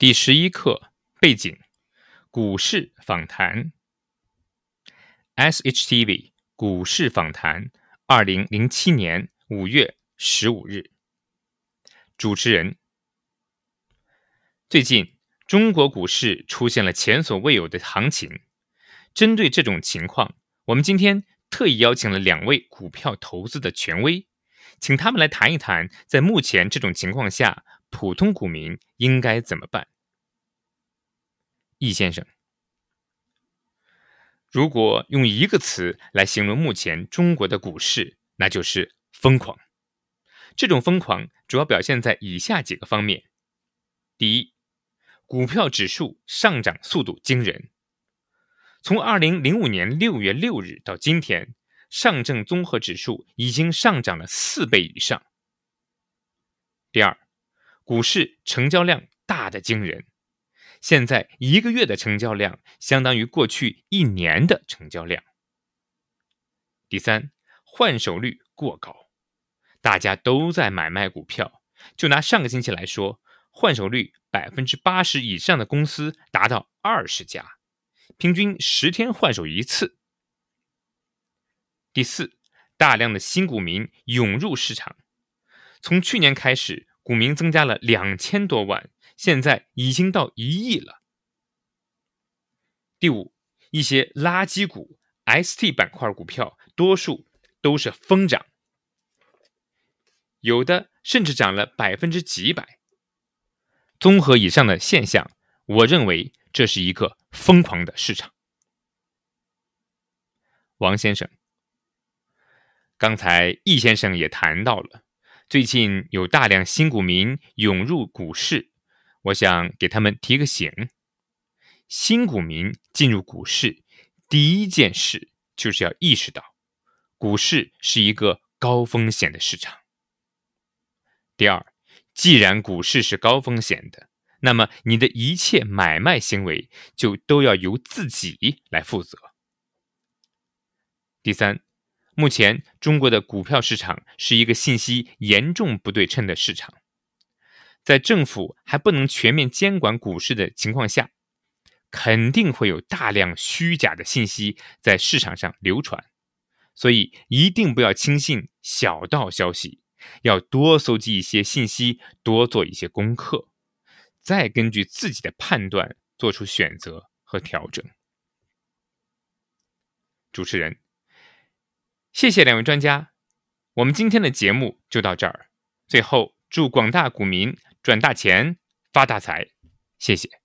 第十一课背景：股市访谈。SHTV 股市访谈，二零零七年五月十五日。主持人：最近中国股市出现了前所未有的行情。针对这种情况，我们今天特意邀请了两位股票投资的权威，请他们来谈一谈，在目前这种情况下。普通股民应该怎么办？易先生，如果用一个词来形容目前中国的股市，那就是疯狂。这种疯狂主要表现在以下几个方面：第一，股票指数上涨速度惊人，从二零零五年六月六日到今天，上证综合指数已经上涨了四倍以上。第二。股市成交量大的惊人，现在一个月的成交量相当于过去一年的成交量。第三，换手率过高，大家都在买卖股票。就拿上个星期来说，换手率百分之八十以上的公司达到二十家，平均十天换手一次。第四，大量的新股民涌入市场，从去年开始。股民增加了两千多万，现在已经到一亿了。第五，一些垃圾股、ST 板块股票，多数都是疯涨，有的甚至涨了百分之几百。综合以上的现象，我认为这是一个疯狂的市场。王先生，刚才易先生也谈到了。最近有大量新股民涌入股市，我想给他们提个醒：新股民进入股市，第一件事就是要意识到，股市是一个高风险的市场。第二，既然股市是高风险的，那么你的一切买卖行为就都要由自己来负责。第三。目前，中国的股票市场是一个信息严重不对称的市场。在政府还不能全面监管股市的情况下，肯定会有大量虚假的信息在市场上流传。所以，一定不要轻信小道消息，要多搜集一些信息，多做一些功课，再根据自己的判断做出选择和调整。主持人。谢谢两位专家，我们今天的节目就到这儿。最后，祝广大股民赚大钱、发大财，谢谢。